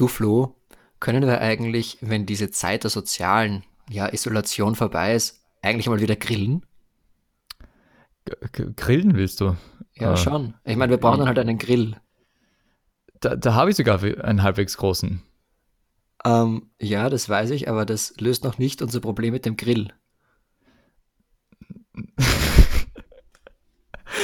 Du Flo, können wir eigentlich, wenn diese Zeit der sozialen ja, Isolation vorbei ist, eigentlich mal wieder grillen? G grillen willst du? Ja, äh, schon. Ich meine, wir brauchen dann halt einen Grill. Da, da habe ich sogar einen halbwegs großen. Ähm, ja, das weiß ich, aber das löst noch nicht unser Problem mit dem Grill.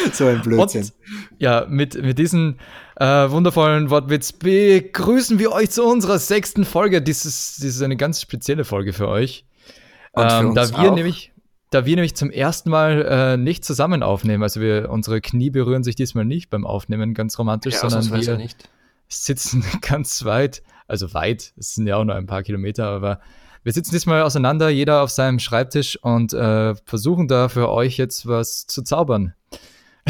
so ein Blödsinn. Und, ja, mit, mit diesen äh, wundervollen Wortwitz begrüßen wir euch zu unserer sechsten Folge. Dies ist, dies ist eine ganz spezielle Folge für euch. Ähm, da wir auch. nämlich da wir nämlich zum ersten Mal äh, nicht zusammen aufnehmen, also wir unsere Knie berühren sich diesmal nicht beim Aufnehmen ganz romantisch, ja, sondern wir nicht. sitzen ganz weit, also weit, es sind ja auch nur ein paar Kilometer, aber wir sitzen diesmal auseinander, jeder auf seinem Schreibtisch und äh, versuchen da für euch jetzt was zu zaubern.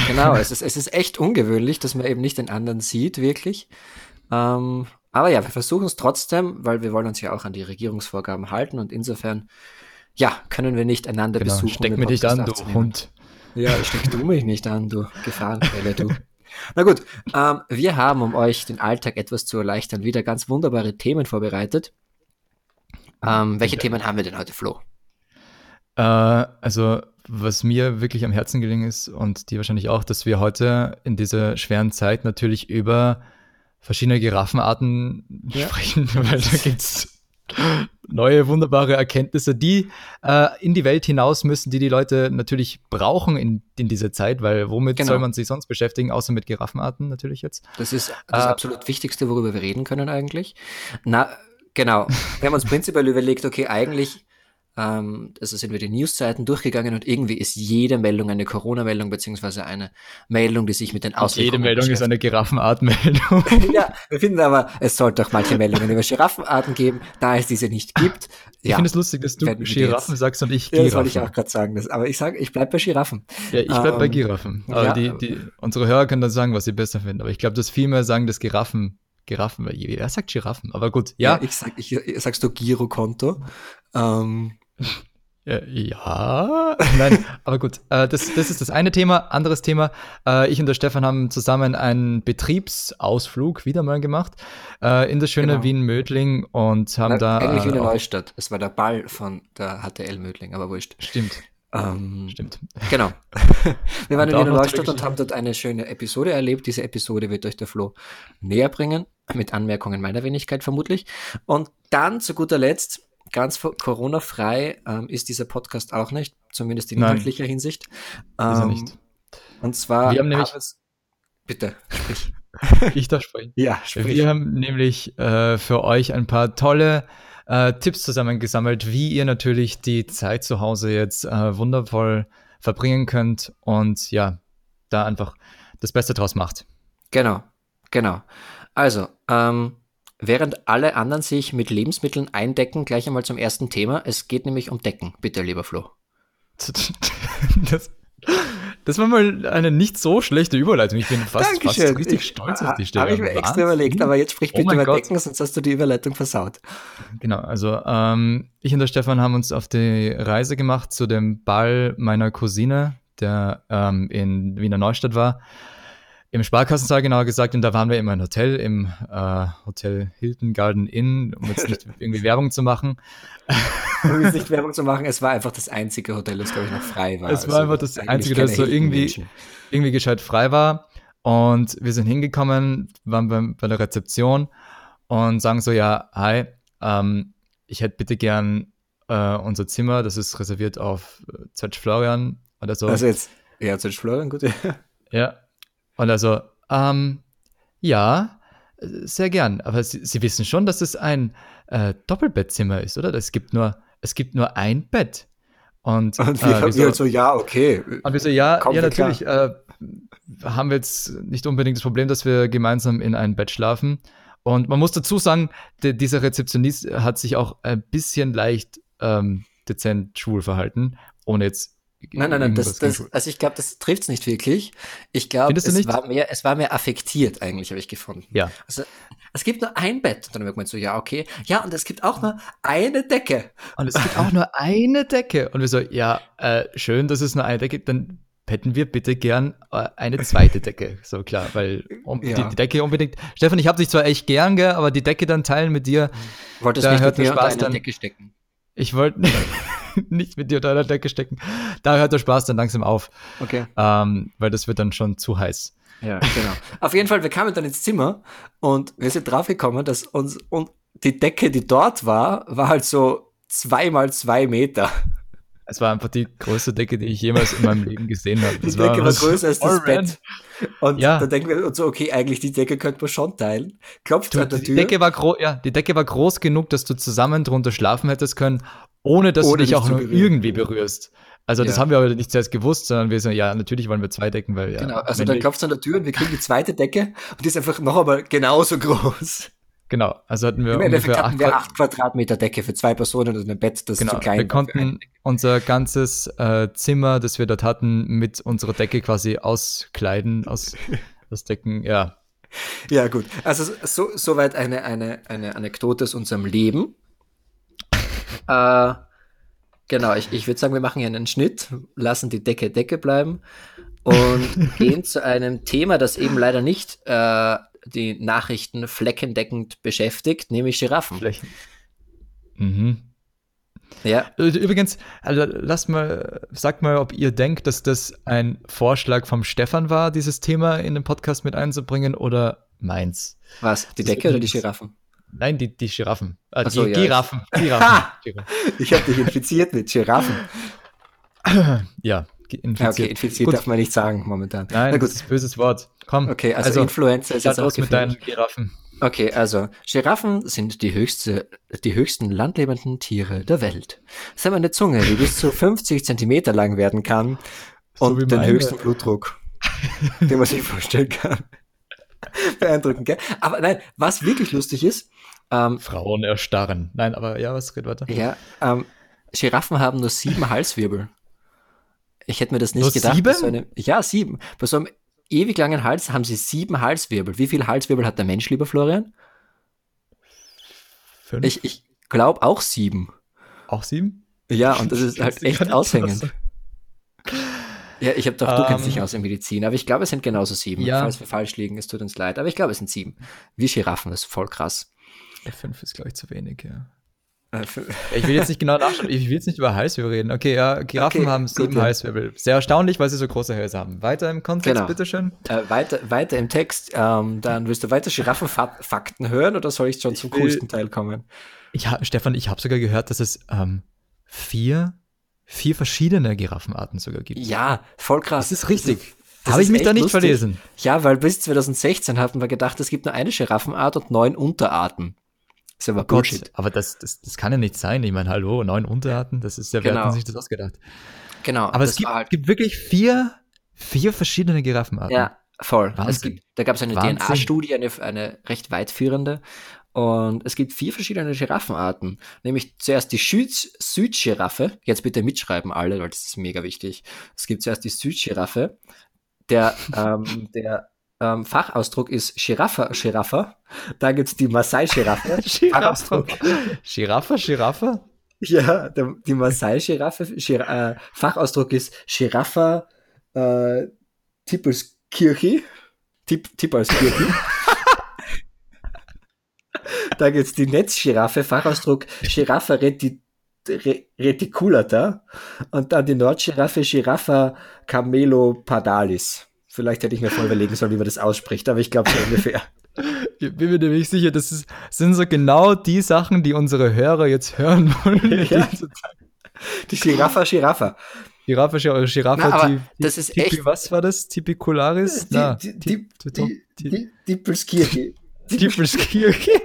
Genau, es ist, es ist echt ungewöhnlich, dass man eben nicht den anderen sieht, wirklich. Ähm, aber ja, wir versuchen es trotzdem, weil wir wollen uns ja auch an die Regierungsvorgaben halten und insofern, ja, können wir nicht einander genau, besuchen. Steck mich nicht an, du Hund. Ja, steck du mich nicht an, du Gefahrenquelle, du. Na gut, ähm, wir haben, um euch den Alltag etwas zu erleichtern, wieder ganz wunderbare Themen vorbereitet. Ähm, welche Themen haben wir denn heute, Flo? Äh, also, was mir wirklich am Herzen gelingen ist und dir wahrscheinlich auch, dass wir heute in dieser schweren Zeit natürlich über verschiedene Giraffenarten ja. sprechen, weil da gibt es neue wunderbare Erkenntnisse, die äh, in die Welt hinaus müssen, die die Leute natürlich brauchen in, in dieser Zeit, weil womit genau. soll man sich sonst beschäftigen, außer mit Giraffenarten natürlich jetzt? Das ist das äh, absolut Wichtigste, worüber wir reden können eigentlich. Na, Genau. Wir haben uns prinzipiell überlegt, okay, eigentlich, ähm, also sind wir die Newsseiten durchgegangen und irgendwie ist jede Meldung eine Corona-Meldung beziehungsweise eine Meldung, die sich mit den Auswirkungen Jede Meldung ist eine Giraffenart-Meldung. ja, wir finden aber, es sollte auch manche Meldungen über Giraffenarten geben, da es diese nicht gibt. Ich ja, finde es lustig, dass du Giraffen sagst und ich Giraffen. Ja, das wollte ich auch gerade sagen. Das, aber ich sage, ich bleibe bei Giraffen. Ja, ich bleibe ähm, bei Giraffen. Aber ja, die, die, unsere Hörer können dann sagen, was sie besser finden. Aber ich glaube, dass viel mehr sagen, dass Giraffen Giraffen, wer sagt Giraffen? Aber gut, ja. ja ich sag, ich, sagst du Girokonto? Ähm. Ja, nein, aber gut, äh, das, das ist das eine Thema. Anderes Thema, äh, ich und der Stefan haben zusammen einen Betriebsausflug wieder mal gemacht äh, in das schöne genau. Wien-Mödling und haben Na, da. Eigentlich Wiener Neustadt. Es war der Ball von der HTL Mödling, aber wurscht. Stimmt. Ähm, Stimmt. Genau. Wir waren in Wiener Neustadt und haben dort eine schöne Episode erlebt. Diese Episode wird euch der Flo näher bringen mit Anmerkungen meiner Wenigkeit vermutlich. Und dann zu guter Letzt, ganz Corona-frei ähm, ist dieser Podcast auch nicht, zumindest in inhaltlicher Hinsicht. Ähm, ist er ähm, nicht. Und zwar. Wir haben nämlich. Es, bitte, sprich. ich darf sprechen. Ja, sprich. Wir haben nämlich äh, für euch ein paar tolle äh, Tipps zusammengesammelt, wie ihr natürlich die Zeit zu Hause jetzt äh, wundervoll verbringen könnt und ja, da einfach das Beste draus macht. Genau, genau. Also, ähm, während alle anderen sich mit Lebensmitteln eindecken, gleich einmal zum ersten Thema. Es geht nämlich um Decken, bitte, lieber Flo. Das, das war mal eine nicht so schlechte Überleitung. Ich bin fast, fast richtig ich, stolz auf die Stelle. Habe ich mir extra überlegt, aber jetzt sprich oh bitte oh über Gott. Decken, sonst hast du die Überleitung versaut. Genau, also ähm, ich und der Stefan haben uns auf die Reise gemacht zu dem Ball meiner Cousine, der ähm, in Wiener Neustadt war im Sparkassensaal genauer gesagt, und da waren wir immer im Hotel, im äh, Hotel Hilton Garden Inn, um jetzt nicht irgendwie Werbung zu machen. um jetzt nicht Werbung zu machen, es war einfach das einzige Hotel, das, glaube ich, noch frei war. Es war also, einfach das einzige, das so irgendwie, irgendwie gescheit frei war. Und wir sind hingekommen, waren bei, bei der Rezeption und sagen so, ja, hi, ähm, ich hätte bitte gern äh, unser Zimmer, das ist reserviert auf äh, Zerch Florian oder so. Also jetzt, ja, Zerch Florian, gut. ja, und also, ähm, ja, sehr gern. Aber Sie, Sie wissen schon, dass es ein äh, Doppelbettzimmer ist, oder? Es gibt nur, es gibt nur ein Bett. Und, und wir, äh, wir, so, wir so, ja, okay. Und wir so, ja, ja, natürlich. Äh, haben wir jetzt nicht unbedingt das Problem, dass wir gemeinsam in ein Bett schlafen. Und man muss dazu sagen, die, dieser Rezeptionist hat sich auch ein bisschen leicht ähm, dezent schwul verhalten, ohne jetzt Nein, nein, nein, das, das, also ich glaube, das trifft es nicht wirklich. Ich glaube, es war mehr, es war mehr affektiert eigentlich, habe ich gefunden. Ja. Also es gibt nur ein Bett. Und dann merkt man so, ja, okay. Ja, und es gibt auch nur eine Decke. Und es gibt auch nur eine Decke. Und wir so, ja, äh, schön, dass es nur eine Decke gibt. Dann hätten wir bitte gern äh, eine zweite Decke. So klar, weil um, ja. die, die, Decke unbedingt. Stefan, ich habe dich zwar echt gern, gell, aber die Decke dann teilen mit dir. Wolltest da nicht hört mit mir Spaß eine Decke stecken. Ich wollte nicht mit dir unter einer Decke stecken. Da hört der Spaß dann langsam auf. Okay. Ähm, weil das wird dann schon zu heiß. Ja, genau. Auf jeden Fall, wir kamen dann ins Zimmer und wir sind draufgekommen, dass uns und die Decke, die dort war, war halt so zwei mal zwei Meter. Es war einfach die größte Decke, die ich jemals in meinem Leben gesehen habe. Das die Decke war, war größer als das Bett. Und ja. da denken wir uns so, okay, eigentlich die Decke könnte man schon teilen. Klopft du, an der die Tür. Decke war groß, ja, die Decke war groß genug, dass du zusammen drunter schlafen hättest können, ohne dass ohne du dich auch nur irgendwie berührst. Also ja. das haben wir aber nicht zuerst gewusst, sondern wir sagen, ja, natürlich wollen wir zwei Decken, weil ja. Genau, also dann klopft es an der Tür und wir kriegen die zweite Decke und die ist einfach noch einmal genauso groß. Genau, also hatten wir Im Endeffekt hatten wir acht Quadratmeter Decke für zwei Personen und ein Bett, das genau, zu klein Wir konnten unser ganzes äh, Zimmer, das wir dort hatten, mit unserer Decke quasi auskleiden, aus, aus Decken, ja. Ja, gut. Also so, soweit eine, eine, eine Anekdote aus unserem Leben. äh, genau, ich, ich würde sagen, wir machen hier einen Schnitt, lassen die Decke Decke bleiben und gehen zu einem Thema, das eben leider nicht äh, die Nachrichten fleckendeckend beschäftigt, nämlich Giraffen. Flächen. Mhm. Ja. Äh, übrigens, also lasst mal, sagt mal, ob ihr denkt, dass das ein Vorschlag vom Stefan war, dieses Thema in den Podcast mit einzubringen oder meins. Was? Die Decke oder die Giraffen? Nein, die, die Giraffen. Äh, so, die ja. Giraffen. Giraffen. ich habe dich infiziert mit Giraffen. ja, infiziert. Ja, okay, infiziert Gut. darf man nicht sagen momentan. Nein, Na gut. das ist ein böses Wort. Komm. Okay, also, also Influenza ist jetzt aus mit deinen Giraffen. Okay, also Giraffen sind die, höchste, die höchsten landlebenden Tiere der Welt. Sie haben eine Zunge, die bis zu 50 Zentimeter lang werden kann so und den höchsten Blutdruck, den man sich vorstellen kann. Beeindruckend, gell? Aber nein, was wirklich lustig ist. Ähm, Frauen erstarren. Nein, aber ja, was geht weiter? Ja, ähm, Giraffen haben nur sieben Halswirbel. Ich hätte mir das nicht nur gedacht. Sieben? So eine, ja, sieben. Bei so einem ewig langen Hals haben sie sieben Halswirbel. Wie viele Halswirbel hat der Mensch, lieber Florian? Fünf. Ich, ich glaube auch sieben. Auch sieben? Ja, und das ist halt echt aushängend. Ja, ich habe doch, du um, kennst dich ähm. aus in Medizin, aber ich glaube, es sind genauso sieben. Ja. Falls wir falsch liegen, es tut uns leid, aber ich glaube, es sind sieben. Wie Giraffen, das ist voll krass. Fünf ist, glaube ich, zu wenig, ja. Ich will jetzt nicht genau nachschauen, ich will jetzt nicht über Halswirbel reden. Okay, ja, Giraffen okay, haben sieben Halswirbel. Sehr erstaunlich, weil sie so große Hälse haben. Weiter im Kontext, genau. bitteschön. Äh, weiter, weiter im Text. Ähm, dann willst du weiter Giraffenfakten hören oder soll ich schon ich zum will, coolsten Teil kommen? Ich, Stefan, ich habe sogar gehört, dass es ähm, vier, vier verschiedene Giraffenarten sogar gibt. Ja, voll krass. Das ist richtig. Habe ich mich da nicht lustig. verlesen? Ja, weil bis 2016 hatten wir gedacht, es gibt nur eine Giraffenart und neun Unterarten. Ist aber oh Bullshit. Gott, aber das, das, das kann ja nicht sein. Ich meine, hallo, neun Unterarten, das ist ja, genau. wer hat sich das ausgedacht? Genau. Aber es gibt, halt gibt wirklich vier, vier verschiedene Giraffenarten. Ja, voll. Es gibt, da gab es eine DNA-Studie, eine, eine recht weitführende. Und es gibt vier verschiedene Giraffenarten. Nämlich zuerst die Südgiraffe. Jetzt bitte mitschreiben alle, weil das ist mega wichtig. Es gibt zuerst die Südgiraffe. Der, ähm, der ähm, Fachausdruck ist Giraffe, Giraffe. Da gibt es die Maasai-Giraffe. Fachausdruck. Giraffe, Giraffe? Ja, der, die Maasai-Giraffe. Gir äh, Fachausdruck ist Giraffe äh, Tippelskirche. Tipp, Tippelskirche. da gibt es die Netzgiraffe, Fachausdruck Giraffe reti reticulata. Und dann die Nordgiraffe Giraffa camelopadalis. Vielleicht hätte ich mir voll überlegen sollen, wie man das ausspricht, aber ich glaube so ungefähr. Ich bin mir nämlich sicher, das ist, sind so genau die Sachen, die unsere Hörer jetzt hören wollen. Ja. Die Giraffa, Giraffa. Giraffa, Giraffa, Na, die, das ist Tipi, echt. Was war das? Tipicularis? Die, die, die, die, die, Dippelskirche. Dippelskirche.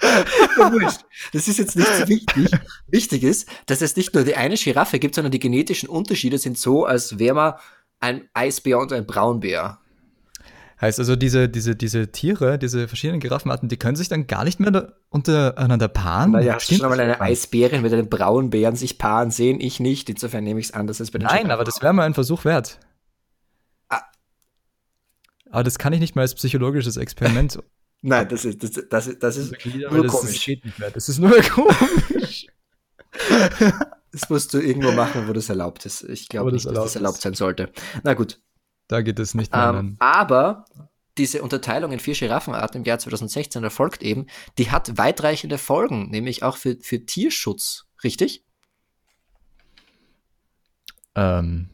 das ist jetzt nicht so wichtig. Wichtig ist, dass es nicht nur die eine Giraffe gibt, sondern die genetischen Unterschiede sind so, als wäre man ein Eisbär und ein Braunbär. Heißt also, diese, diese, diese Tiere, diese verschiedenen Giraffenarten, die können sich dann gar nicht mehr untereinander paaren? Naja, hast du schon mal eine Eisbärin mit einem Braunbären sich paaren sehen? Ich nicht. Insofern nehme ich es anders als bei den Nein, aber das wäre mal ein Versuch wert. Ah. Aber das kann ich nicht mal als psychologisches Experiment. Nein, das ist, das, das, das ist nur das komisch. Ist, das ist nur komisch. Das musst du irgendwo machen, wo das erlaubt ist. Ich glaube nicht, dass das erlaubt sein sollte. Na gut. Da geht es nicht mehr. Ähm, aber diese Unterteilung in vier Giraffenarten im Jahr 2016 erfolgt eben, die hat weitreichende Folgen, nämlich auch für, für Tierschutz, richtig? Ähm,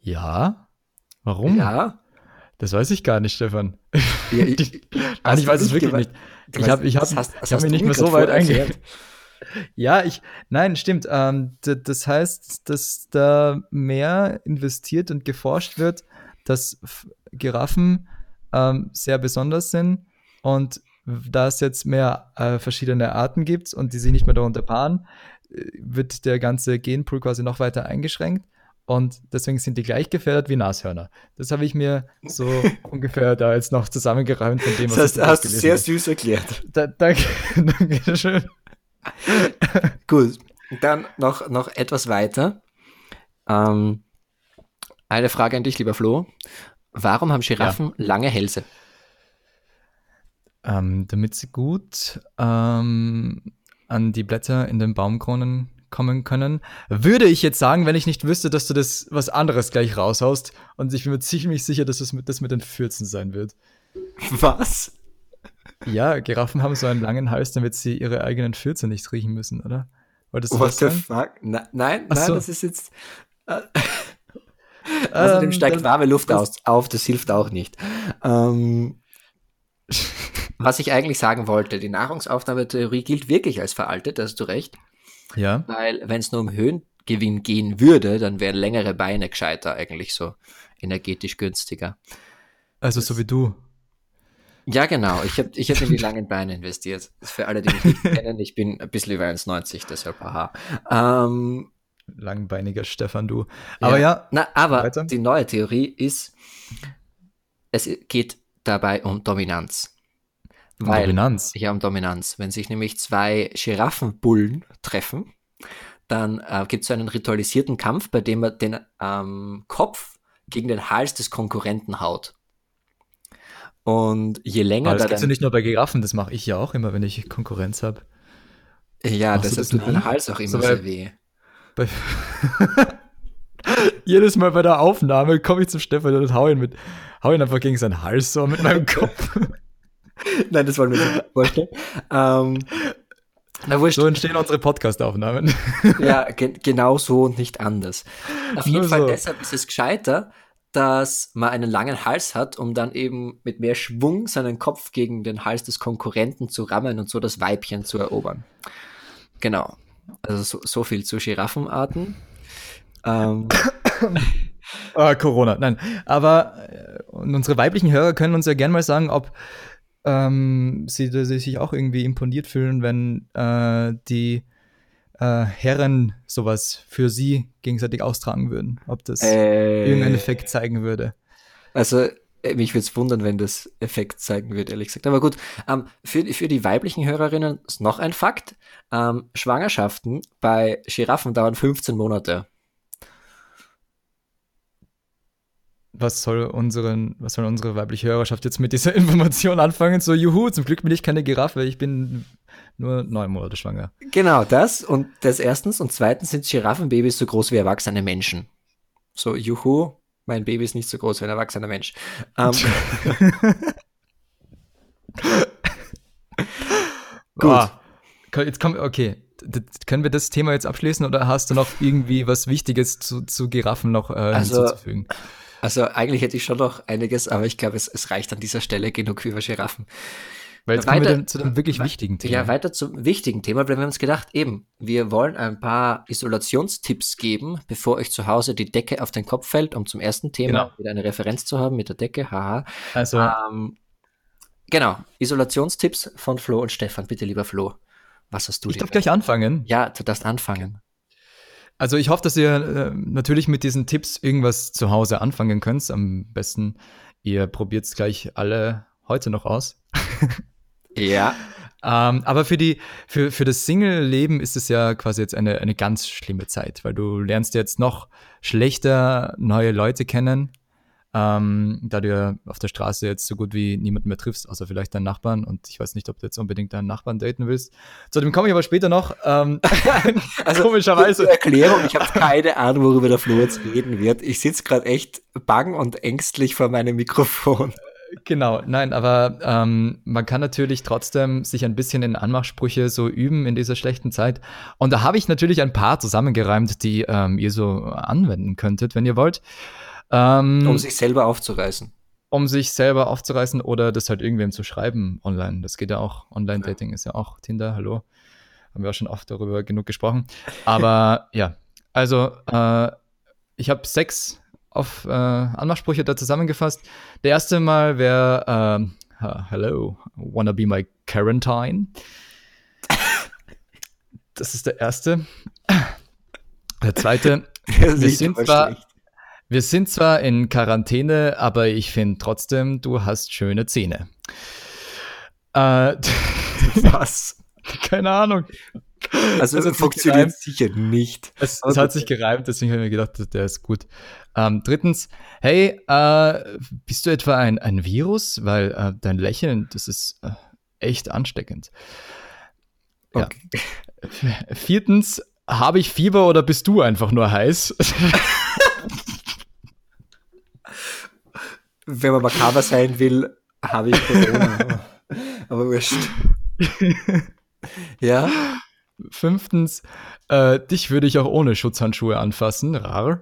ja. Warum? Ja. Das weiß ich gar nicht, Stefan. Ja, ich, ich, ich weiß es wirklich nicht. Ich habe ich hab, ich hab mich nicht mehr so weit eingegangen. Ja, ich, nein, stimmt. Ähm, das heißt, dass da mehr investiert und geforscht wird, dass Giraffen ähm, sehr besonders sind und da es jetzt mehr äh, verschiedene Arten gibt und die sich nicht mehr darunter paaren, äh, wird der ganze Genpool quasi noch weiter eingeschränkt und deswegen sind die gleich gefährdet wie Nashörner. Das habe ich mir so ungefähr da jetzt noch zusammengeräumt von dem, was das heißt, ich hast du sehr süß erklärt. Da, danke, danke schön. Gut, dann noch, noch etwas weiter. Ähm, eine Frage an dich, lieber Flo. Warum haben Giraffen ja. lange Hälse? Ähm, damit sie gut ähm, an die Blätter in den Baumkronen kommen können. Würde ich jetzt sagen, wenn ich nicht wüsste, dass du das was anderes gleich raushaust. Und ich bin mir ziemlich sicher, dass das mit, das mit den Fürzen sein wird. Was? Ja, Giraffen haben so einen langen Hals, damit sie ihre eigenen Fürze nicht riechen müssen, oder? Wolltest du What the fuck? Na, nein, nein, so. das ist jetzt. Äh, Außerdem ähm, steigt warme Luft aus, auf, das hilft auch nicht. Ähm, was ich eigentlich sagen wollte, die Nahrungsaufnahmetheorie gilt wirklich als veraltet, da hast du recht. Ja. Weil wenn es nur um Höhengewinn gehen würde, dann wären längere Beine gescheiter eigentlich so energetisch günstiger. Also das, so wie du. Ja, genau. Ich habe ich hab in die langen Beine investiert. Für alle, die mich nicht kennen, ich bin ein bisschen über 1,90, deshalb haha. Ähm, Langbeiniger Stefan, du. Aber ja. ja na, aber weiter. die neue Theorie ist, es geht dabei um Dominanz. Um Weil, Dominanz? Ja, um Dominanz. Wenn sich nämlich zwei Giraffenbullen treffen, dann äh, gibt es so einen ritualisierten Kampf, bei dem man den ähm, Kopf gegen den Hals des Konkurrenten haut. Und je länger. Aber das gibt ja nicht nur bei Giraffen, das mache ich ja auch immer, wenn ich Konkurrenz habe. Ja, Machst deshalb tut mein Hals auch immer so, sehr weh. Jedes Mal bei der Aufnahme komme ich zum Stefan und hau ihn, mit, hau ihn einfach gegen seinen Hals so mit meinem Kopf. Nein, das wollen wir nicht vorstellen. Ähm, na, so entstehen unsere Podcast-Aufnahmen. ja, ge genau so und nicht anders. Auf jeden Fall so. deshalb ist es gescheiter, dass man einen langen Hals hat, um dann eben mit mehr Schwung seinen Kopf gegen den Hals des Konkurrenten zu rammen und so das Weibchen zu erobern. Genau. Also so, so viel zu Giraffenarten. Ähm. ah, Corona, nein. Aber äh, unsere weiblichen Hörer können uns ja gerne mal sagen, ob ähm, sie, sie, sich auch irgendwie imponiert fühlen, wenn äh, die äh, Herren sowas für sie gegenseitig austragen würden. Ob das äh, irgendeinen Effekt zeigen würde. Also äh, mich würde es wundern, wenn das Effekt zeigen wird, ehrlich gesagt. Aber gut, ähm, für, für die weiblichen Hörerinnen ist noch ein Fakt. Ähm, Schwangerschaften bei Giraffen dauern 15 Monate. Was soll, unseren, was soll unsere weibliche Hörerschaft jetzt mit dieser Information anfangen? So, juhu, zum Glück bin ich keine Giraffe, ich bin nur neun Monate schwanger. Genau, das und das erstens. Und zweitens sind Giraffenbabys so groß wie erwachsene Menschen. So, juhu, mein Baby ist nicht so groß wie ein erwachsener Mensch. Ähm, Gut. Ah, jetzt kommen, okay. können wir das Thema jetzt abschließen oder hast du noch irgendwie was Wichtiges zu, zu Giraffen noch äh, also, hinzuzufügen? Also eigentlich hätte ich schon noch einiges, aber ich glaube, es, es reicht an dieser Stelle genug über Giraffen. Weil jetzt weiter, kommen wir zu einem wirklich wichtigen Thema. Ja, weiter zum wichtigen Thema, weil wir haben uns gedacht, eben, wir wollen ein paar Isolationstipps geben, bevor euch zu Hause die Decke auf den Kopf fällt, um zum ersten Thema genau. wieder eine Referenz zu haben mit der Decke, haha. Also. Ähm, genau, Isolationstipps von Flo und Stefan. Bitte, lieber Flo, was hast du Ich darf gleich anfangen. Ja, du darfst anfangen. Also ich hoffe, dass ihr äh, natürlich mit diesen Tipps irgendwas zu Hause anfangen könnt. Am besten, ihr probiert es gleich alle heute noch aus. Ja. Ähm, aber für, die, für, für das Single-Leben ist es ja quasi jetzt eine, eine ganz schlimme Zeit, weil du lernst jetzt noch schlechter neue Leute kennen. ähm, da du ja auf der Straße jetzt so gut wie niemanden mehr triffst, außer vielleicht deinen Nachbarn. Und ich weiß nicht, ob du jetzt unbedingt deinen Nachbarn daten willst. Zu dem komme ich aber später noch. Ähm, also, komischerweise. Erklärung, ich habe keine Ahnung, worüber der Flo jetzt reden wird. Ich sitze gerade echt bang und ängstlich vor meinem Mikrofon. Genau, nein, aber ähm, man kann natürlich trotzdem sich ein bisschen in Anmachsprüche so üben in dieser schlechten Zeit. Und da habe ich natürlich ein paar zusammengereimt, die ähm, ihr so anwenden könntet, wenn ihr wollt. Ähm, um sich selber aufzureißen. Um sich selber aufzureißen oder das halt irgendwem zu schreiben online. Das geht ja auch. Online-Dating ja. ist ja auch Tinder, hallo. Haben wir auch schon oft darüber genug gesprochen. Aber ja, also äh, ich habe sechs auf äh, Anmachsprüche da zusammengefasst. Der erste Mal wäre äh, Hello, wanna be my Quarantine? Das ist der erste. Der zweite. wir sind zwar. Wir sind zwar in Quarantäne, aber ich finde trotzdem, du hast schöne Zähne. Äh, Was? Keine Ahnung. Also, es funktioniert sicher nicht. Es, es hat sich gereimt, deswegen habe ich mir gedacht, der ist gut. Ähm, drittens, hey, äh, bist du etwa ein, ein Virus? Weil äh, dein Lächeln, das ist äh, echt ansteckend. Ja. Okay. Viertens, habe ich Fieber oder bist du einfach nur heiß? wenn man makaber sein will, habe ich Corona. Aber wurscht. ja. Fünftens, äh, dich würde ich auch ohne Schutzhandschuhe anfassen. Rar.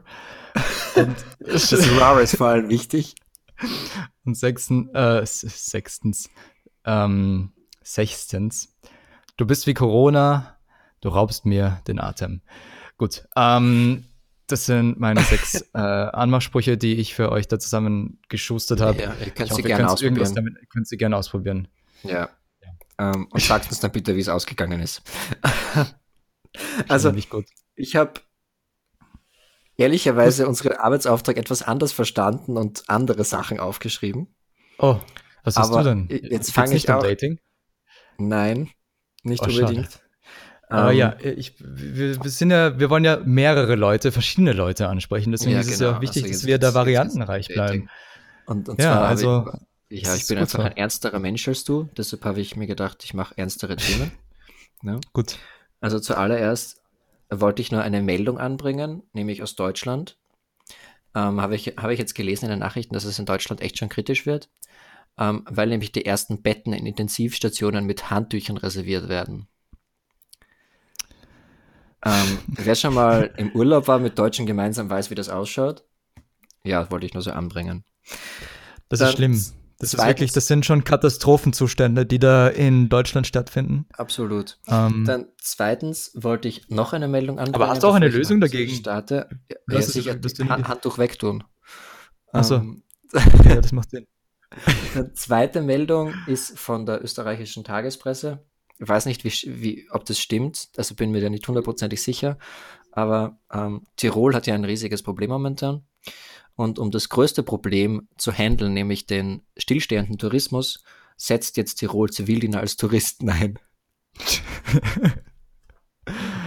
Und das Rar ist vor allem wichtig. Und sechsten, äh, sechstens, ähm, sechstens, du bist wie Corona, du raubst mir den Atem. Gut, ähm, das sind meine sechs äh, Anmachsprüche, die ich für euch da zusammen geschustert habe. Ja, ihr könnt sie gerne ausprobieren. Damit, könnt sie gerne ausprobieren. Ja. Ähm, und sagt uns dann bitte, wie es ausgegangen ist. also, ich habe ehrlicherweise unseren Arbeitsauftrag etwas anders verstanden und andere Sachen aufgeschrieben. Oh, was hast Aber du denn? Jetzt fange ich an. Dating? Nein, nicht oh, unbedingt. Schade. Aber ähm, ja, ich, wir, wir, sind ja, wir wollen ja mehrere Leute, verschiedene Leute ansprechen. Deswegen ja, ist es genau. ja wichtig, also dass wir da variantenreich bleiben. Und, und ja, zwar also, ich, ja, ich bin einfach so. ein ernsterer Mensch als du. Deshalb habe ich mir gedacht, ich mache ernstere Themen. ja. Gut. Also zuallererst wollte ich nur eine Meldung anbringen, nämlich aus Deutschland. Ähm, habe ich, hab ich jetzt gelesen in den Nachrichten, dass es in Deutschland echt schon kritisch wird, ähm, weil nämlich die ersten Betten in Intensivstationen mit Handtüchern reserviert werden. Ähm, wer schon mal im Urlaub war mit Deutschen gemeinsam, weiß, wie das ausschaut. Ja, wollte ich nur so anbringen. Das Dann ist schlimm. Das zweitens, ist wirklich, das sind schon Katastrophenzustände, die da in Deutschland stattfinden. Absolut. Ähm, Dann zweitens wollte ich noch eine Meldung anbringen. Aber hast du auch eine Lösung dagegen? Starte. Ja, ja, sicher, Hand, Handtuch wegtun. Achso. Ähm, ja, das macht Sinn. Die zweite Meldung ist von der österreichischen Tagespresse. Ich weiß nicht, wie, wie, ob das stimmt, also bin mir da nicht hundertprozentig sicher, aber ähm, Tirol hat ja ein riesiges Problem momentan. Und um das größte Problem zu handeln, nämlich den stillstehenden Tourismus, setzt jetzt Tirol Zivildiener als Touristen ein.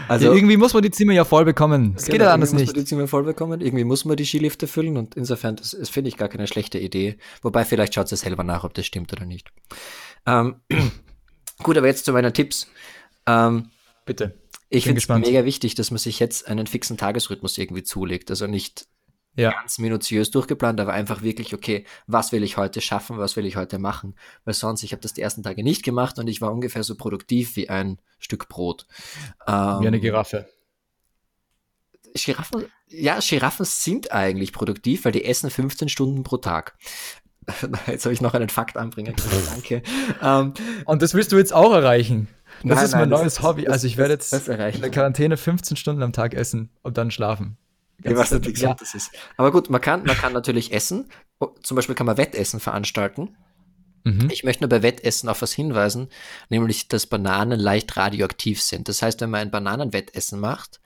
Also ja, irgendwie muss man die Zimmer ja voll bekommen. Es genau, geht ja anders nicht. Muss man die Zimmer voll bekommen. Irgendwie muss man die Skilifte füllen und insofern, das, das finde ich gar keine schlechte Idee. Wobei vielleicht schaut sie selber nach, ob das stimmt oder nicht. Ähm, Gut, aber jetzt zu meinen Tipps. Ähm, Bitte. Ich finde es mega wichtig, dass man sich jetzt einen fixen Tagesrhythmus irgendwie zulegt. Also nicht ja. ganz minutiös durchgeplant, aber einfach wirklich, okay, was will ich heute schaffen, was will ich heute machen? Weil sonst, ich habe das die ersten Tage nicht gemacht und ich war ungefähr so produktiv wie ein Stück Brot. Ähm, wie eine Giraffe. Giraffen, ja, Giraffen sind eigentlich produktiv, weil die essen 15 Stunden pro Tag. Jetzt soll ich noch einen Fakt anbringen. Danke. Ähm, und das willst du jetzt auch erreichen? Das nein, ist mein nein, neues das, Hobby. also ich werde jetzt in der Quarantäne 15 Stunden am Tag essen und dann schlafen. Ja, was natürlich ja. das ist. Aber gut, man kann, man kann natürlich essen. Oh, zum Beispiel kann man Wettessen veranstalten. Mhm. Ich möchte nur bei Wettessen auf was hinweisen, nämlich, dass Bananen leicht radioaktiv sind. Das heißt, wenn man ein Bananenwettessen macht,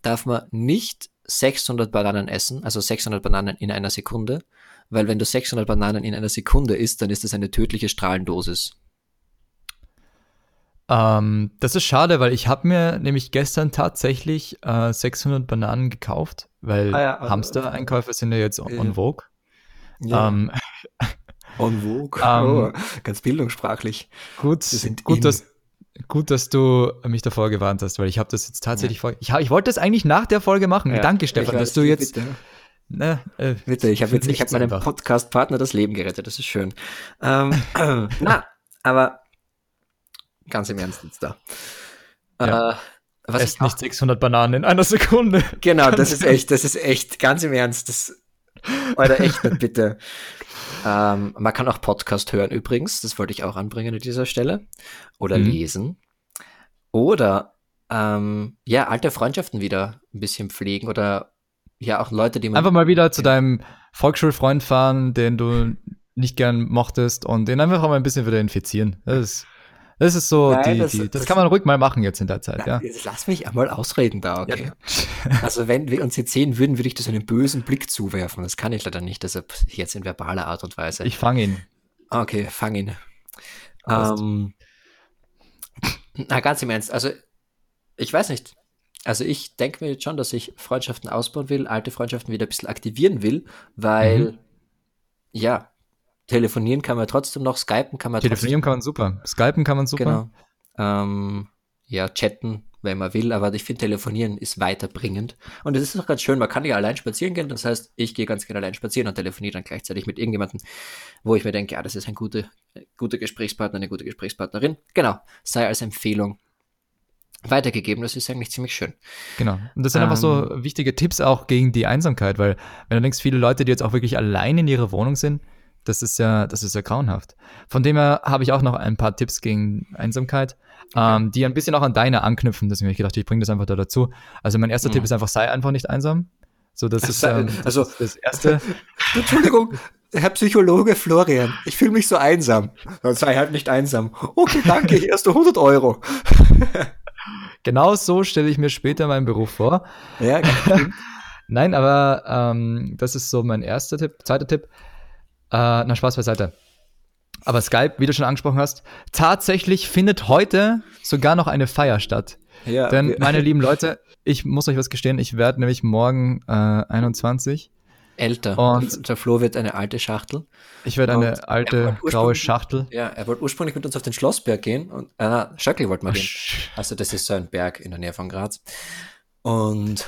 darf man nicht 600 Bananen essen, also 600 Bananen in einer Sekunde, weil wenn du 600 Bananen in einer Sekunde isst, dann ist das eine tödliche Strahlendosis. Ähm, das ist schade, weil ich habe mir nämlich gestern tatsächlich äh, 600 Bananen gekauft, weil ah ja, also, Hamster-Einkäufe sind ja jetzt on, on vogue. Ja. Ähm, En vogue. Ähm, oh, ganz bildungssprachlich. Gut, gut, dass, gut, dass du mich davor gewarnt hast, weil ich habe das jetzt tatsächlich ja. vor. Ich, ich wollte das eigentlich nach der Folge machen. Ja, Danke, Stefan, dass du jetzt. Bitte. Ne, äh, bitte, ich habe jetzt, ich habe meinem Podcast-Partner das Leben gerettet. Das ist schön. Ähm, na, aber ganz im Ernst jetzt da. Ja. Äh, was Esst nicht 600 Bananen in einer Sekunde. Genau, das ist echt, das ist echt, ganz im Ernst. Das, Alter, echt nicht, bitte. Ähm, man kann auch Podcast hören übrigens, das wollte ich auch anbringen an dieser Stelle. Oder mhm. lesen. Oder ähm, ja, alte Freundschaften wieder ein bisschen pflegen oder ja, auch Leute, die man. Einfach mal wieder zu deinem Volksschulfreund fahren, den du nicht gern mochtest und den einfach mal ein bisschen wieder infizieren. Das ist das ist so, Nein, die, das, die, das, das, kann man ruhig mal machen jetzt in der Zeit, ja. Lass mich einmal ausreden da, okay. Ja. also wenn wir uns jetzt sehen würden, würde ich das einen bösen Blick zuwerfen. Das kann ich leider nicht, deshalb jetzt in verbaler Art und Weise. Ich fange ihn. Okay, fang ihn. Ähm, na, ganz im Ernst, also ich weiß nicht. Also ich denke mir jetzt schon, dass ich Freundschaften ausbauen will, alte Freundschaften wieder ein bisschen aktivieren will, weil, mhm. ja, telefonieren kann man trotzdem noch, skypen kann man Telefonieren trotzdem. kann man super, skypen kann man super. Genau. Ähm, ja, chatten, wenn man will, aber ich finde, telefonieren ist weiterbringend. Und es ist auch ganz schön, man kann ja allein spazieren gehen, das heißt, ich gehe ganz gerne allein spazieren und telefoniere dann gleichzeitig mit irgendjemandem, wo ich mir denke, ja, das ist ein guter, guter Gesprächspartner, eine gute Gesprächspartnerin. Genau, sei als Empfehlung weitergegeben. Das ist eigentlich ziemlich schön. Genau. Und das sind ähm, einfach so ähm, wichtige Tipps auch gegen die Einsamkeit, weil wenn du denkst, viele Leute, die jetzt auch wirklich allein in ihrer Wohnung sind, das ist ja, das ist ja grauenhaft. Von dem her habe ich auch noch ein paar Tipps gegen Einsamkeit, okay. ähm, die ein bisschen auch an deine anknüpfen. Deswegen habe ich gedacht, ich bringe das einfach da dazu. Also mein erster mhm. Tipp ist einfach, sei einfach nicht einsam. So, das ist, ähm, also, das, ist das erste. Entschuldigung, Herr Psychologe Florian, ich fühle mich so einsam. Dann sei halt nicht einsam. Okay, danke, hier hast du 100 Euro. genau so stelle ich mir später meinen Beruf vor. Ja, Nein, aber ähm, das ist so mein erster Tipp. Zweiter Tipp, äh, na, Spaß beiseite. Aber Skype, wie du schon angesprochen hast, tatsächlich findet heute sogar noch eine Feier statt. Ja, Denn, meine lieben Leute, ich muss euch was gestehen, ich werde nämlich morgen äh, 21. Älter. Und der Flo wird eine alte Schachtel. Ich werde eine alte graue Schachtel. Ja, er wollte ursprünglich mit uns auf den Schlossberg gehen und äh, Schöckl wollte mal gehen. Also das ist so ein Berg in der Nähe von Graz. Und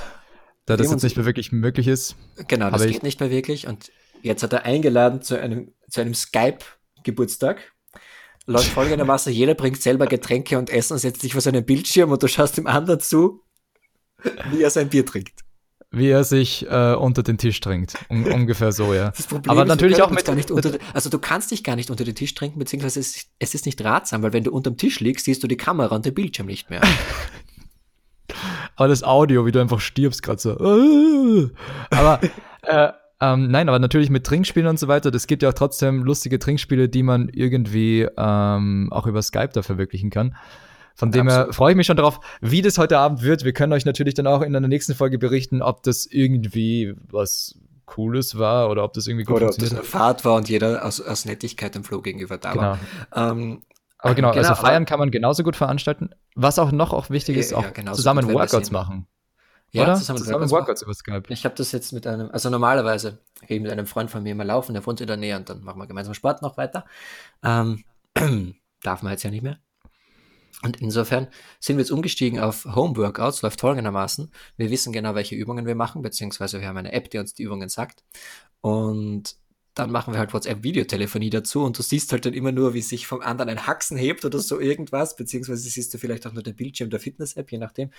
da das jetzt nicht mehr wirklich möglich ist. Genau, das geht nicht mehr wirklich. Und Jetzt hat er eingeladen zu einem, zu einem Skype-Geburtstag. Läuft folgendermaßen, jeder bringt selber Getränke und Essen, setzt sich vor seinen Bildschirm und du schaust dem anderen zu, wie er sein Bier trinkt. Wie er sich äh, unter den Tisch trinkt. Um, ungefähr so, ja. Das Problem Aber ist, natürlich auch mit, gar nicht unter, also du kannst dich gar nicht unter den Tisch trinken, beziehungsweise es, es ist nicht ratsam, weil wenn du unterm Tisch liegst, siehst du die Kamera und den Bildschirm nicht mehr. Aber das Audio, wie du einfach stirbst gerade so. Aber äh, ähm, nein, aber natürlich mit Trinkspielen und so weiter. Das gibt ja auch trotzdem lustige Trinkspiele, die man irgendwie ähm, auch über Skype da verwirklichen kann. Von dem her freue ich mich schon darauf, wie das heute Abend wird. Wir können euch natürlich dann auch in einer nächsten Folge berichten, ob das irgendwie was Cooles war oder ob das irgendwie gut oder funktioniert ob das eine Fahrt war und jeder aus, aus Nettigkeit dem Flow gegenüber da genau. war. Ähm, aber genau, genau, also feiern kann man genauso gut veranstalten. Was auch noch auch wichtig ist, auch ja, genau, zusammen Workouts machen. Ja, Oder? zusammen, zusammen Workouts über Skype. Ich habe das jetzt mit einem, also normalerweise gehe ich mit einem Freund von mir mal laufen, der wohnt in der Nähe und dann machen wir gemeinsam Sport noch weiter. Ähm, darf man jetzt ja nicht mehr. Und insofern sind wir jetzt umgestiegen auf Home Workouts, läuft folgendermaßen. Wir wissen genau, welche Übungen wir machen, beziehungsweise wir haben eine App, die uns die Übungen sagt. Und dann machen wir halt WhatsApp-Videotelefonie dazu und du siehst halt dann immer nur, wie sich vom anderen ein Haxen hebt oder so irgendwas, beziehungsweise siehst du vielleicht auch nur den Bildschirm der Fitness-App, je nachdem.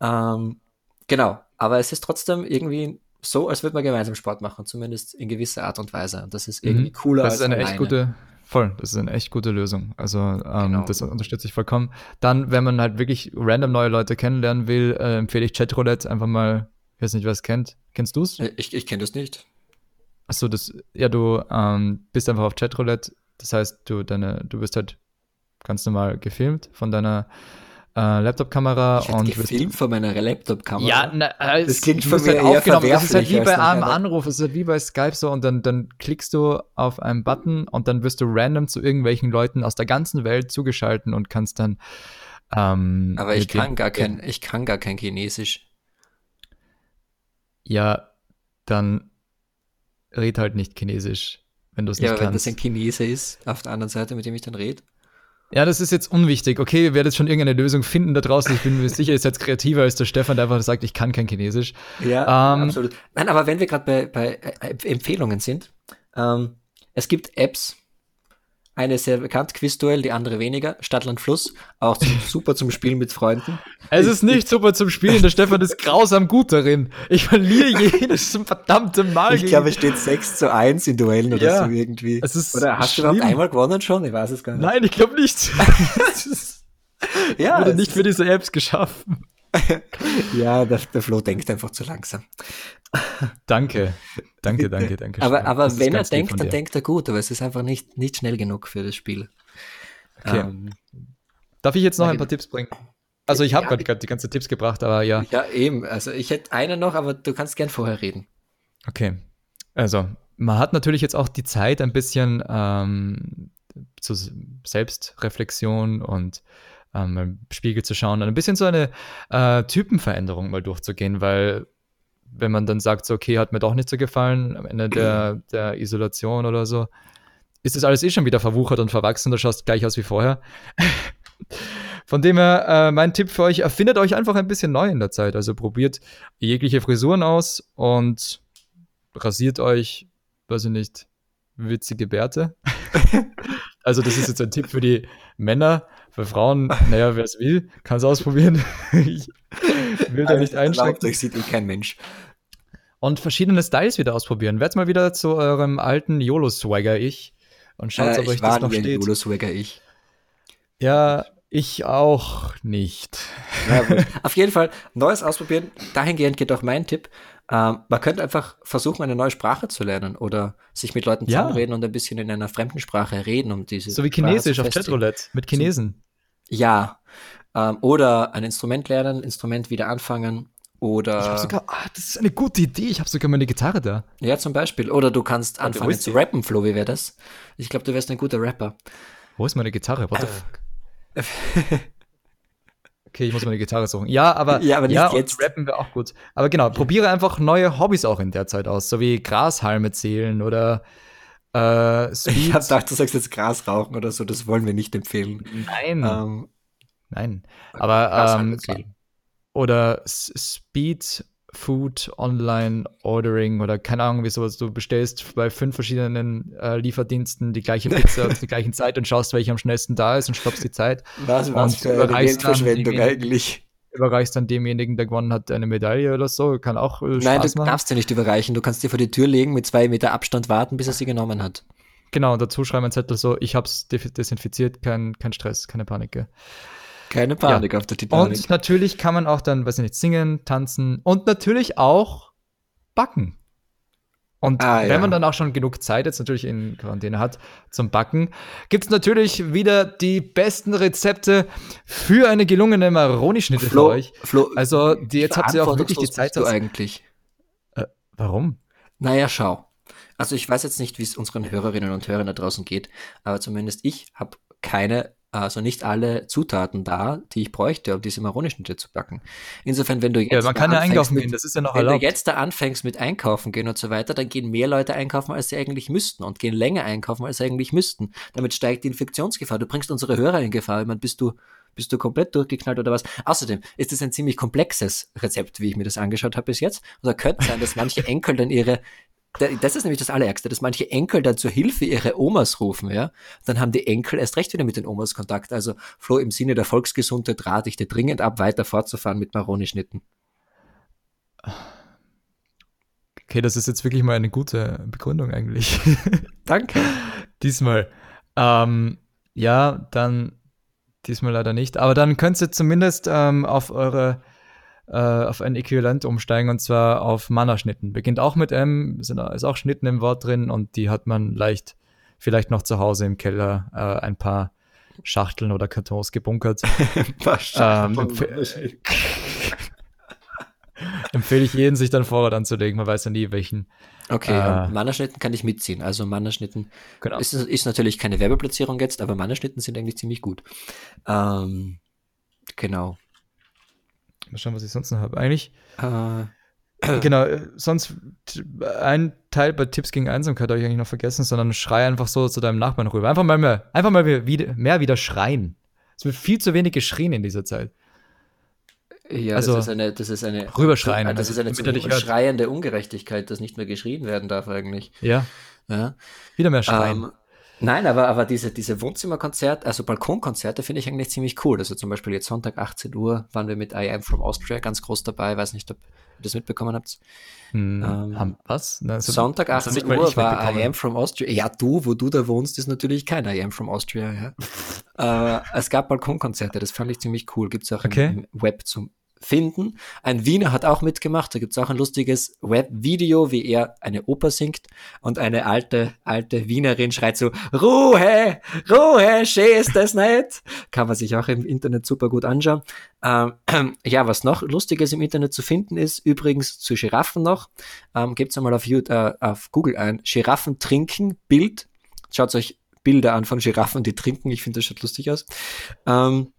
Ähm, Genau, aber es ist trotzdem irgendwie so, als würde man gemeinsam Sport machen, zumindest in gewisser Art und Weise. Und das ist irgendwie mhm. cooler das ist eine echt gute, voll, das ist eine echt gute Lösung. Also ähm, genau. das unterstütze ich vollkommen. Dann, wenn man halt wirklich random neue Leute kennenlernen will, äh, empfehle ich Chatroulette einfach mal, ich weiß nicht, wer es kennt. Kennst du es? Äh, ich, ich kenne das nicht. Achso, das, ja, du ähm, bist einfach auf Chatroulette. Das heißt, du deine, du bist halt ganz normal gefilmt von deiner äh, Laptop-Kamera und gefilmt von meiner Laptop-Kamera. Ja, na, äh, das klingt für mich halt aufgenommen. Es ist halt wie bei einem Anruf, es ist halt wie bei Skype so und dann, dann klickst du auf einen Button und dann wirst du random zu irgendwelchen Leuten aus der ganzen Welt zugeschalten und kannst dann ähm, Aber ich kann gar kein, ich kann gar kein Chinesisch. Ja, dann red halt nicht Chinesisch, wenn du es nicht ja, kannst. Ja, wenn das ein Chinese ist, auf der anderen Seite, mit dem ich dann rede. Ja, das ist jetzt unwichtig. Okay, ihr werdet schon irgendeine Lösung finden da draußen. Ich bin mir sicher, ihr seid kreativer als der Stefan, der einfach sagt, ich kann kein Chinesisch. Ja, ähm, absolut. Nein, aber wenn wir gerade bei, bei äh, Empfehlungen sind, ähm, es gibt Apps, eine sehr bekannt, Quizduell, die andere weniger. Stadtland Fluss, auch zum, super zum Spielen mit Freunden. Es ist nicht super zum Spielen, der Stefan ist grausam gut darin. Ich verliere jedes verdammte Mal. Ich glaube, es steht 6 zu 1 in Duellen oder ja, so irgendwie. oder hast schlimm. du überhaupt einmal gewonnen schon? Ich weiß es gar nicht. Nein, ich glaube nicht. ja. Wurde nicht für diese Apps geschaffen. ja, der, der Flo denkt einfach zu langsam. Danke, danke, danke, danke. aber aber wenn er denkt, dann denkt er gut, aber es ist einfach nicht, nicht schnell genug für das Spiel. Okay. Ähm, Darf ich jetzt noch ein paar Tipps bringen? Also ich habe ja, gerade die ganzen Tipps gebracht, aber ja. Ja, eben. Also ich hätte einen noch, aber du kannst gern vorher reden. Okay. Also, man hat natürlich jetzt auch die Zeit, ein bisschen ähm, zur Selbstreflexion und ähm, im Spiegel zu schauen und ein bisschen so eine äh, Typenveränderung mal durchzugehen, weil wenn man dann sagt, so, okay, hat mir doch nicht so gefallen am Ende der, der Isolation oder so, ist das alles eh schon wieder verwuchert und verwachsen, du schaust gleich aus wie vorher. Von dem her, äh, mein Tipp für euch, erfindet euch einfach ein bisschen neu in der Zeit. Also probiert jegliche Frisuren aus und rasiert euch, weiß ich nicht, witzige Bärte. also das ist jetzt ein Tipp für die Männer. Für Frauen, naja, wer es will, kann es ausprobieren. ich will da nicht einsteigen. Euch sieht eh kein Mensch. Und verschiedene Styles wieder ausprobieren. Werdet mal wieder zu eurem alten YOLO-Swagger-Ich und schaut, äh, ob euch das noch steht. YOLO-Swagger-Ich. Ja, ich auch nicht. Ja, Auf jeden Fall, Neues ausprobieren. Dahingehend geht auch mein Tipp. Ähm, man könnte einfach versuchen, eine neue Sprache zu lernen oder sich mit Leuten ja. zusammenreden und ein bisschen in einer fremden Sprache reden, um diese. So wie Chinesisch auf Chatroulette mit Chinesen. Ja. Ähm, oder ein Instrument lernen, Instrument wieder anfangen. Oder. Ich habe sogar, ah, das ist eine gute Idee. Ich habe sogar meine Gitarre da. Ja, zum Beispiel. Oder du kannst anfangen zu rappen, Flo. Wie wäre das? Ich glaube, du wärst ein guter Rapper. Wo ist meine Gitarre? What the äh. fuck? Okay, ich muss meine Gitarre suchen. Ja, aber, ja, aber nicht ja, jetzt. rappen wir auch gut. Aber genau, probiere einfach neue Hobbys auch in der Zeit aus, so wie Grashalme zählen oder äh, Ich habe gedacht, du sagst jetzt Gras rauchen oder so, das wollen wir nicht empfehlen. Nein. Ähm, Nein. Aber ähm, oder Speed Food Online Ordering oder keine Ahnung, wie sowas. Du bestellst bei fünf verschiedenen äh, Lieferdiensten die gleiche Pizza zur gleichen Zeit und schaust, welche am schnellsten da ist und stoppst die Zeit. Was, was für eine Geldverschwendung eigentlich? Überreichst dann demjenigen, der gewonnen hat, eine Medaille oder so. Kann auch äh, Nein, das machen. darfst du nicht überreichen. Du kannst dir vor die Tür legen, mit zwei Meter Abstand warten, bis er sie genommen hat. Genau, und dazu schreiben ein Zettel so, ich hab's desinfiziert, kein, kein Stress, keine Panik. Keine Panik ja. auf der Titanic. Und natürlich kann man auch dann, weiß ich nicht, singen, tanzen und natürlich auch backen. Und ah, wenn ja. man dann auch schon genug Zeit jetzt natürlich in Quarantäne hat zum Backen, gibt es natürlich wieder die besten Rezepte für eine gelungene Maroni-Schnitte für euch. Flo, also die, jetzt habt ihr auch wirklich die Zeit. Du eigentlich. Äh, warum? Naja, schau. Also ich weiß jetzt nicht, wie es unseren Hörerinnen und Hörern da draußen geht, aber zumindest ich habe keine also nicht alle Zutaten da, die ich bräuchte, um diese Maronischnitte zu backen. Insofern, wenn du jetzt. Ja, man kann ja einkaufen mit, gehen, das ist ja noch Wenn erlaubt. du jetzt da anfängst mit einkaufen gehen und so weiter, dann gehen mehr Leute einkaufen, als sie eigentlich müssten und gehen länger einkaufen, als sie eigentlich müssten. Damit steigt die Infektionsgefahr. Du bringst unsere Hörer in Gefahr. Ich meine, bist du, bist du komplett durchgeknallt oder was? Außerdem ist es ein ziemlich komplexes Rezept, wie ich mir das angeschaut habe bis jetzt. Oder könnte sein, dass manche Enkel dann ihre das ist nämlich das Allerärgste, dass manche Enkel dann zur Hilfe ihre Omas rufen, ja. Dann haben die Enkel erst recht wieder mit den Omas Kontakt. Also, Flo, im Sinne der Volksgesundheit rate ich dir dringend ab, weiter fortzufahren mit Maroni-Schnitten. Okay, das ist jetzt wirklich mal eine gute Begründung eigentlich. Danke. diesmal. Ähm, ja, dann diesmal leider nicht. Aber dann könnt ihr zumindest ähm, auf eure äh, auf ein Äquivalent umsteigen und zwar auf Mana-Schnitten. Beginnt auch mit M, sind, ist auch Schnitten im Wort drin und die hat man leicht, vielleicht noch zu Hause im Keller äh, ein paar Schachteln oder Kartons gebunkert. ein paar Schachteln. Ähm, empf empfehle ich jeden, sich dann Vorrat anzulegen. Man weiß ja nie, welchen. Okay, äh, Mannerschnitten kann ich mitziehen. Also Mannerschnitten genau. ist, ist natürlich keine Werbeplatzierung jetzt, aber Mannerschnitten sind eigentlich ziemlich gut. Ähm, genau. Mal schauen, was ich sonst noch habe. Eigentlich. Äh, genau, äh, sonst ein Teil bei Tipps gegen Einsamkeit habe ich eigentlich noch vergessen, sondern schrei einfach so zu deinem Nachbarn rüber. Einfach mal mehr, einfach mal wieder, mehr wieder schreien. Es wird viel zu wenig geschrien in dieser Zeit. Ja, also, das ist eine, das ist eine, rüberschreien. Das ist eine schreiende Ungerechtigkeit, dass nicht mehr geschrien werden darf eigentlich. Ja. ja. Wieder mehr schreien. Ähm, Nein, aber, aber diese, diese Wohnzimmerkonzerte, also Balkonkonzerte finde ich eigentlich ziemlich cool. Also zum Beispiel jetzt Sonntag 18 Uhr waren wir mit I Am From Austria ganz groß dabei. Weiß nicht, ob ihr das mitbekommen habt. Hm, ähm, was? Na, also, Sonntag 18 Uhr war I Am From Austria. Ja, du, wo du da wohnst, ist natürlich kein I Am From Austria. Ja. äh, es gab Balkonkonzerte, das fand ich ziemlich cool. Gibt es auch okay. im, im Web zum finden. Ein Wiener hat auch mitgemacht, da gibt es auch ein lustiges Webvideo, wie er eine Oper singt und eine alte, alte Wienerin schreit so, Ruhe, Ruhe, schön ist das nicht. Kann man sich auch im Internet super gut anschauen. Ähm, ja, was noch Lustiges im Internet zu finden ist, übrigens zu Giraffen noch, ähm, gebt einmal auf, YouTube, äh, auf Google ein, Giraffen trinken, Bild. Schaut euch Bilder an von Giraffen, die trinken, ich finde das schaut lustig aus. Ähm,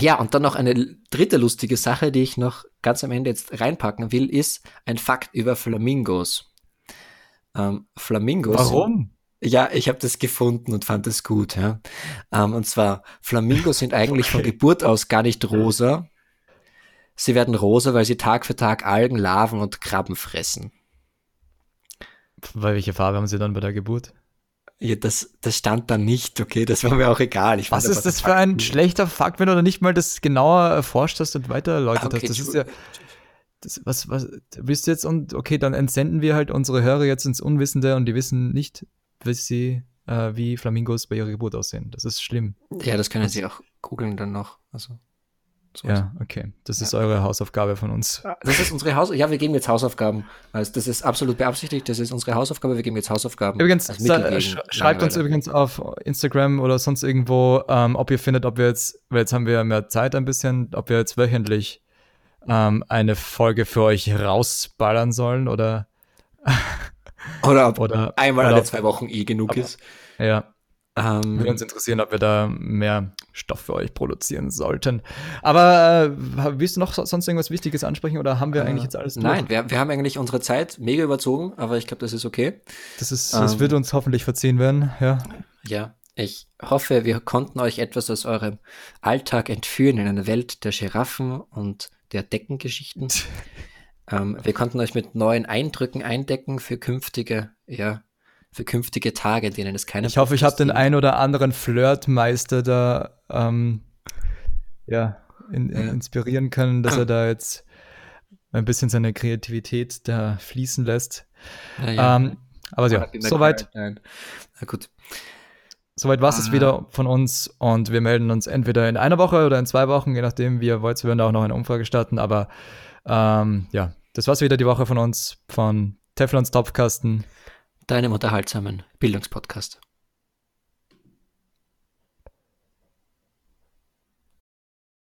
ja, und dann noch eine dritte lustige Sache, die ich noch ganz am Ende jetzt reinpacken will, ist ein Fakt über Flamingos. Ähm, Flamingos. Warum? Ja, ich habe das gefunden und fand das gut. Ja. Ähm, und zwar, Flamingos sind eigentlich okay. von Geburt aus gar nicht rosa. Sie werden rosa, weil sie Tag für Tag Algen, Larven und Krabben fressen. Weil welche Farbe haben sie dann bei der Geburt? Ja, das, das stand da nicht, okay, das war mir auch egal. Ich Was ist das für ein schlechter Fakt, wenn du da nicht mal das genauer erforscht hast und weiter erläutert okay, hast? Das ist ja, das, was, was, bist du jetzt und, okay, dann entsenden wir halt unsere Hörer jetzt ins Unwissende und die wissen nicht, wie sie, äh, wie Flamingos bei ihrer Geburt aussehen. Das ist schlimm. Ja, das können sie auch googeln dann noch, also. So ja, okay. Das ist ja. eure Hausaufgabe von uns. Das ist unsere Hausaufgabe. Ja, wir geben jetzt Hausaufgaben. Also das ist absolut beabsichtigt. Das ist unsere Hausaufgabe. Wir geben jetzt Hausaufgaben. Übrigens, sch schreibt uns übrigens auf Instagram oder sonst irgendwo, ähm, ob ihr findet, ob wir jetzt, weil jetzt haben wir mehr Zeit ein bisschen, ob wir jetzt wöchentlich ähm, eine Folge für euch rausballern sollen oder oder ob oder, einmal oder alle zwei Wochen eh genug ist. Ja. Ähm, Würde uns interessieren, ob wir da mehr Stoff für euch produzieren sollten. Aber äh, willst du noch sonst irgendwas Wichtiges ansprechen oder haben wir äh, eigentlich jetzt alles durch? Nein, wir, wir haben eigentlich unsere Zeit mega überzogen, aber ich glaube, das ist okay. Das, ist, das ähm, wird uns hoffentlich verziehen werden, ja. Ja, ich hoffe, wir konnten euch etwas aus eurem Alltag entführen in eine Welt der Giraffen und der Deckengeschichten. ähm, wir konnten euch mit neuen Eindrücken eindecken für künftige, ja, für künftige Tage, in denen es keine. Ich hoffe, ich habe den ein oder anderen Flirtmeister da ähm, ja, in, in, inspirieren können, dass er da jetzt ein bisschen seine Kreativität da fließen lässt. Ja. Ähm, aber ja, soweit. Na gut. Soweit war es ah. wieder von uns und wir melden uns entweder in einer Woche oder in zwei Wochen, je nachdem, wie ihr wollt. Wir werden da auch noch eine Umfrage starten, aber ähm, ja, das war's wieder die Woche von uns, von Teflons Topfkasten deinem unterhaltsamen Bildungspodcast.